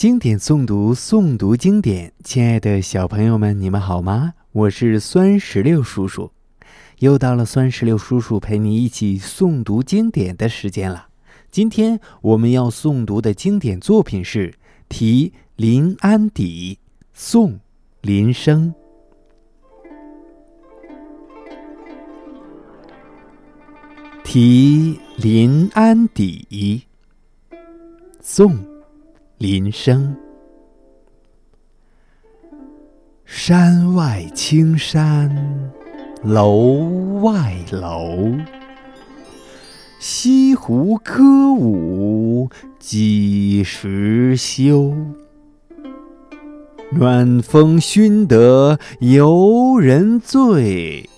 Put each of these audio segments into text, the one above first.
经典诵读，诵读经典。亲爱的小朋友们，你们好吗？我是酸石榴叔叔，又到了酸石榴叔叔陪你一起诵读经典的时间了。今天我们要诵读的经典作品是《题临安邸》，宋·林升。《题临安邸》，宋。林升，山外青山楼外楼，西湖歌舞几时休？暖风熏得游人醉，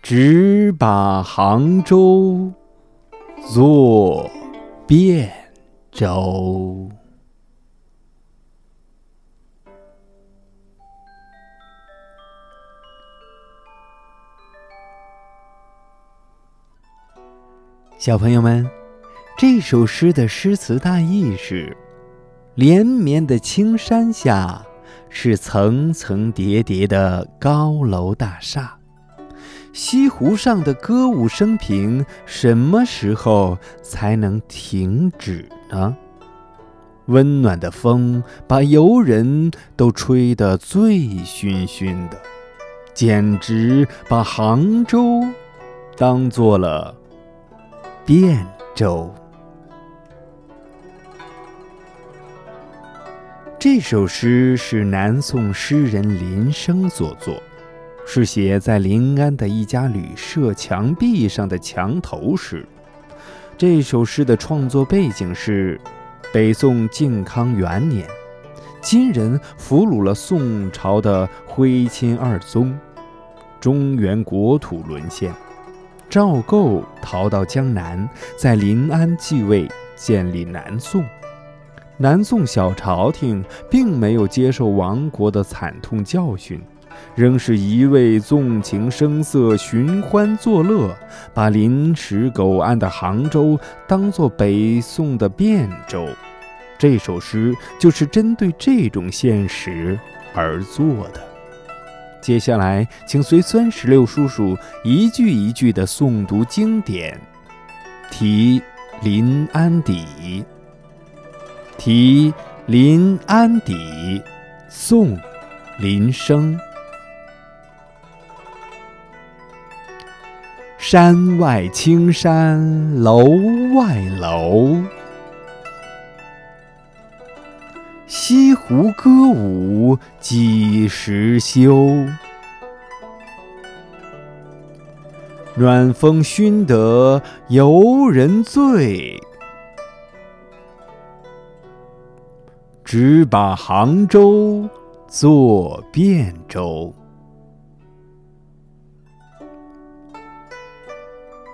直把杭州作汴州。小朋友们，这首诗的诗词大意是：连绵的青山下是层层叠叠的高楼大厦，西湖上的歌舞升平什么时候才能停止呢？温暖的风把游人都吹得醉醺醺的，简直把杭州当做了。汴州。这首诗是南宋诗人林升所作，是写在临安的一家旅社墙壁上的墙头诗。这首诗的创作背景是北宋靖康元年，金人俘虏了宋朝的徽钦二宗，中原国土沦陷。赵构逃到江南，在临安继位，建立南宋。南宋小朝廷并没有接受亡国的惨痛教训，仍是一味纵情声色、寻欢作乐，把临时苟安的杭州当作北宋的汴州。这首诗就是针对这种现实而作的。接下来，请随酸石榴叔叔一句一句的诵读经典。题临安邸，题临安邸，宋，林升。山外青山楼外楼。西湖歌舞几时休？暖风熏得游人醉，直把杭州作汴州。